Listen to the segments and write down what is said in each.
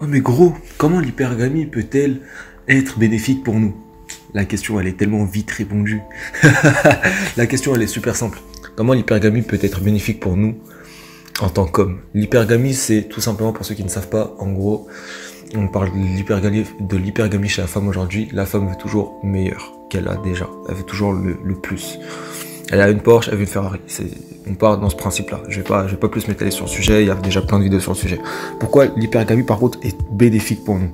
Oh mais gros, comment l'hypergamie peut-elle être bénéfique pour nous? La question, elle est tellement vite répondue. la question, elle est super simple. Comment l'hypergamie peut être bénéfique pour nous en tant qu'homme? L'hypergamie, c'est tout simplement, pour ceux qui ne savent pas, en gros, on parle de l'hypergamie chez la femme aujourd'hui. La femme veut toujours meilleur qu'elle a déjà. Elle veut toujours le, plus. Elle a une Porsche, elle veut une Ferrari. On part dans ce principe-là. Je je vais pas plus m'étaler sur le sujet. Il y a déjà plein de vidéos sur le sujet. Pourquoi l'hypergamie, par contre, est bénéfique pour nous?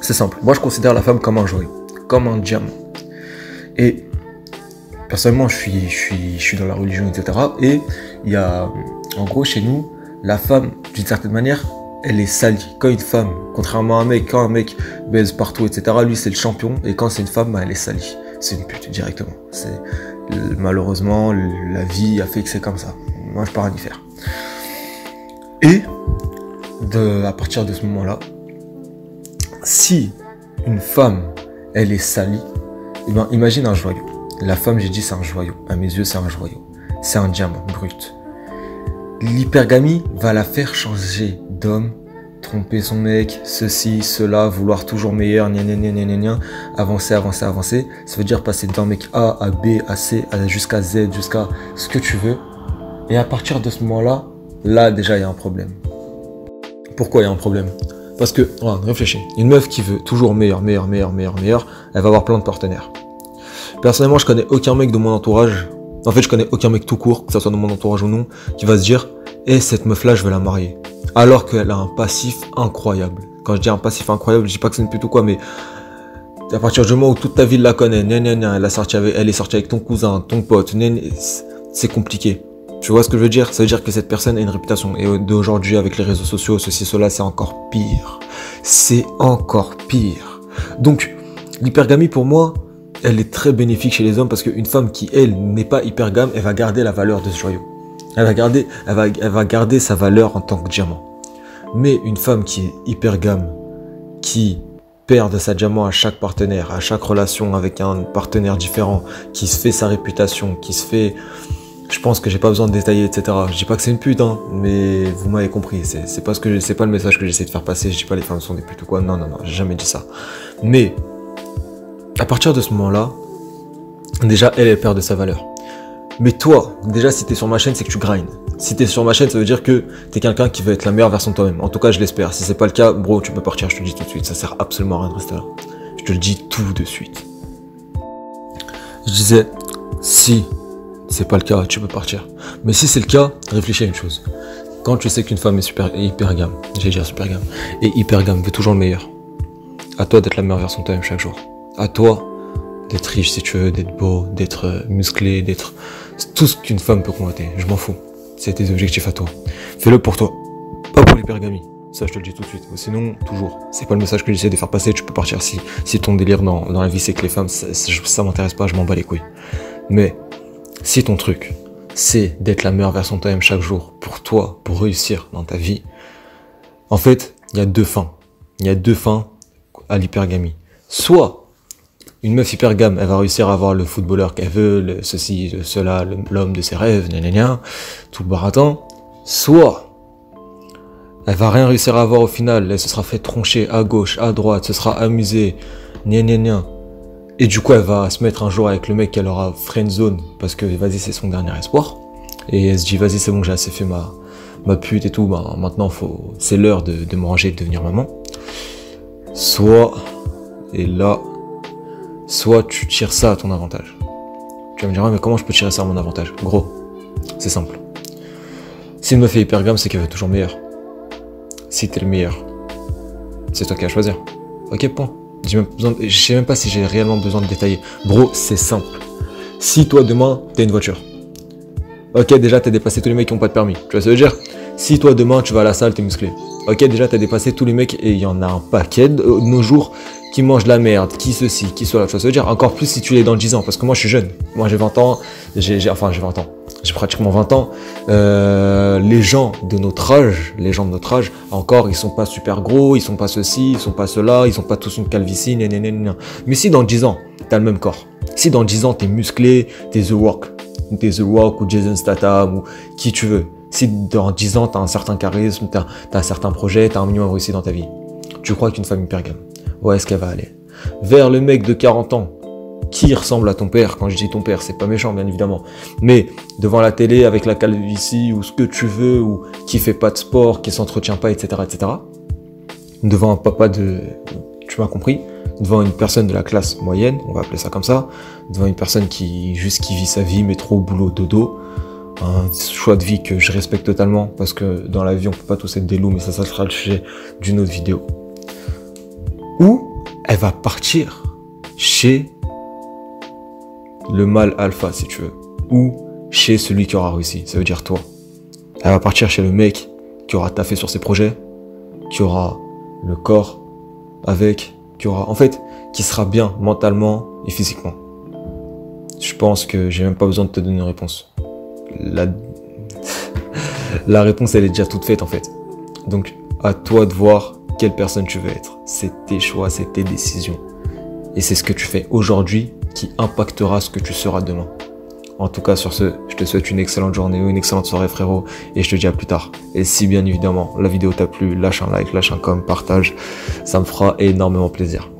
C'est simple. Moi, je considère la femme comme un joyau, comme un diamant. Et personnellement, je suis, je suis, je dans la religion, etc. Et il y a, en gros, chez nous, la femme, d'une certaine manière, elle est salie. Quand une femme, contrairement à un mec, quand un mec baise partout, etc., lui c'est le champion, et quand c'est une femme, bah, elle est salie. C'est une pute directement. C'est malheureusement la vie a fait que c'est comme ça. Moi je pars à y faire. Et de, à partir de ce moment-là, si une femme elle est salie, eh ben, imagine un joyau. La femme, j'ai dit, c'est un joyau. À mes yeux, c'est un joyau. C'est un diamant brut. L'hypergamie va la faire changer d'homme, tromper son mec, ceci, cela, vouloir toujours meilleur, gna gna gna gna gna, avancer, avancer, avancer. Ça veut dire passer d'un mec A à B, à C, jusqu'à Z, jusqu'à ce que tu veux. Et à partir de ce moment-là, là déjà il y a un problème. Pourquoi il y a un problème? Parce que, réfléchis. Une meuf qui veut toujours meilleur, meilleur, meilleur, meilleur, meilleur, elle va avoir plein de partenaires. Personnellement, je connais aucun mec de mon entourage en fait, je connais aucun mec tout court, que ce soit dans mon entourage ou non, qui va se dire Eh, cette meuf-là, je vais la marier. Alors qu'elle a un passif incroyable. Quand je dis un passif incroyable, je dis pas que c'est une quoi, mais à partir du moment où toute ta ville la connaît, elle, a sorti avec, elle est sortie avec ton cousin, ton pote, c'est compliqué. Tu vois ce que je veux dire? Ça veut dire que cette personne a une réputation. Et d'aujourd'hui, avec les réseaux sociaux, ceci, cela, c'est encore pire. C'est encore pire. Donc, l'hypergamie pour moi, elle est très bénéfique chez les hommes parce qu'une femme qui, elle, n'est pas hypergame, elle va garder la valeur de ce joyau. Elle va garder, sa valeur en tant que diamant. Mais une femme qui est hypergame, qui perd de sa diamant à chaque partenaire, à chaque relation avec un partenaire différent, qui se fait sa réputation, qui se fait... Je pense que j'ai pas besoin de détailler, etc. Je dis pas que c'est une pute, hein, mais vous m'avez compris. C'est pas ce que pas le message que j'essaie de faire passer. Je dis pas les femmes sont des putes ou quoi. Non, non, non, j'ai jamais dit ça. Mais à partir de ce moment-là, déjà, elle perd de sa valeur. Mais toi, déjà, si t'es sur ma chaîne, c'est que tu grindes. Si t'es sur ma chaîne, ça veut dire que t'es quelqu'un qui veut être la meilleure version de toi-même. En tout cas, je l'espère. Si c'est pas le cas, bro, tu peux partir, je te le dis tout de suite. Ça sert absolument à rien de rester là. Je te le dis tout de suite. Je disais, si c'est pas le cas, tu peux partir. Mais si c'est le cas, réfléchis à une chose. Quand tu sais qu'une femme est super hyper gamme, j'ai dire super gamme, et hyper gamme veut toujours le meilleur, à toi d'être la meilleure version de toi-même chaque jour à toi d'être riche si tu veux, d'être beau, d'être euh, musclé, d'être tout ce qu'une femme peut convoiter. Je m'en fous. C'est tes objectifs à toi. Fais-le pour toi, pas pour l'hypergamie. Ça, je te le dis tout de suite. Sinon, toujours, c'est pas le message que j'essaie de faire passer. Tu peux partir si, si ton délire dans, la vie c'est que les femmes, ça, ça m'intéresse pas, je m'en bats les couilles. Mais si ton truc, c'est d'être la meilleure version de toi-même chaque jour pour toi, pour réussir dans ta vie, en fait, il y a deux fins. Il y a deux fins à l'hypergamie. Soit une meuf hyper gamme, elle va réussir à avoir le footballeur qu'elle veut, le ceci, cela, l'homme de ses rêves, gna, tout le baratin. Soit, elle va rien réussir à avoir au final, elle se sera fait troncher à gauche, à droite, se sera amusée, gna. Et du coup, elle va se mettre un jour avec le mec qu'elle aura friend zone, parce que vas-y, c'est son dernier espoir. Et elle se dit, vas-y, c'est bon, j'ai assez fait ma, ma pute et tout, ben, maintenant, faut, c'est l'heure de, de me ranger et de devenir maman. Soit, et là, soit tu tires ça à ton avantage. Tu vas me dire, mais comment je peux tirer ça à mon avantage? Gros, c'est simple. Si une meuf est hyper gamme, c'est qu'elle veut toujours meilleur. Si t'es le meilleur, c'est toi qui vas choisir. Ok, point. Je sais même pas si j'ai réellement besoin de détailler. Bro, c'est simple. Si toi demain, t'as une voiture. Ok, déjà t'as dépassé tous les mecs qui ont pas de permis. Tu vois ce que je veux dire? Si toi demain tu vas à la salle, t'es musclé. Ok, déjà t'as dépassé tous les mecs et il y en a un paquet de nos jours qui mange la merde, qui ceci, qui cela. Ça veut dire encore plus si tu l'es dans 10 ans, parce que moi je suis jeune. Moi j'ai 20 ans, j'ai, enfin j'ai 20 ans, j'ai pratiquement 20 ans. Euh, les gens de notre âge, les gens de notre âge, encore ils sont pas super gros, ils sont pas ceci, ils sont pas cela, ils sont pas tous une calvitie, Mais si dans 10 ans, t'as le même corps, si dans 10 ans t'es musclé, t'es The Rock, t'es The Rock ou Jason Statham ou qui tu veux, Si dans 10 ans, tu as un certain charisme, tu as, un certain projet, tu as un minimum réussi dans ta vie, tu crois qu'une femme hypergame, où est-ce qu'elle va aller Vers le mec de 40 ans qui ressemble à ton père. Quand je dis ton père, c'est pas méchant, bien évidemment. Mais devant la télé, avec la calvitie, ou ce que tu veux, ou qui fait pas de sport, qui s'entretient pas, etc., etc. Devant un papa de, tu m'as compris, devant une personne de la classe moyenne, on va appeler ça comme ça, devant une personne qui juste qui vit sa vie, mais trop au boulot, dodo, un choix de vie que je respecte totalement parce que dans la vie on peut pas tous être des loups, mais ça, ça sera le sujet d'une autre vidéo. Ou elle va partir chez le mâle alpha, si tu veux, ou chez celui qui aura réussi, ça veut dire toi. Elle va partir chez le mec qui aura taffé sur ses projets, qui aura le corps avec, qui aura, en fait, qui sera bien mentalement et physiquement. Je pense que j'ai même pas besoin de te donner une réponse. La, la réponse, elle est déjà toute faite en fait. Donc, à toi de voir quelle personne tu veux être. C'est tes choix, c'est tes décisions. Et c'est ce que tu fais aujourd'hui qui impactera ce que tu seras demain. En tout cas, sur ce, je te souhaite une excellente journée ou une excellente soirée, frérot, et je te dis à plus tard. Et si bien évidemment la vidéo t'a plu, lâche un like, lâche un com, partage, ça me fera énormément plaisir.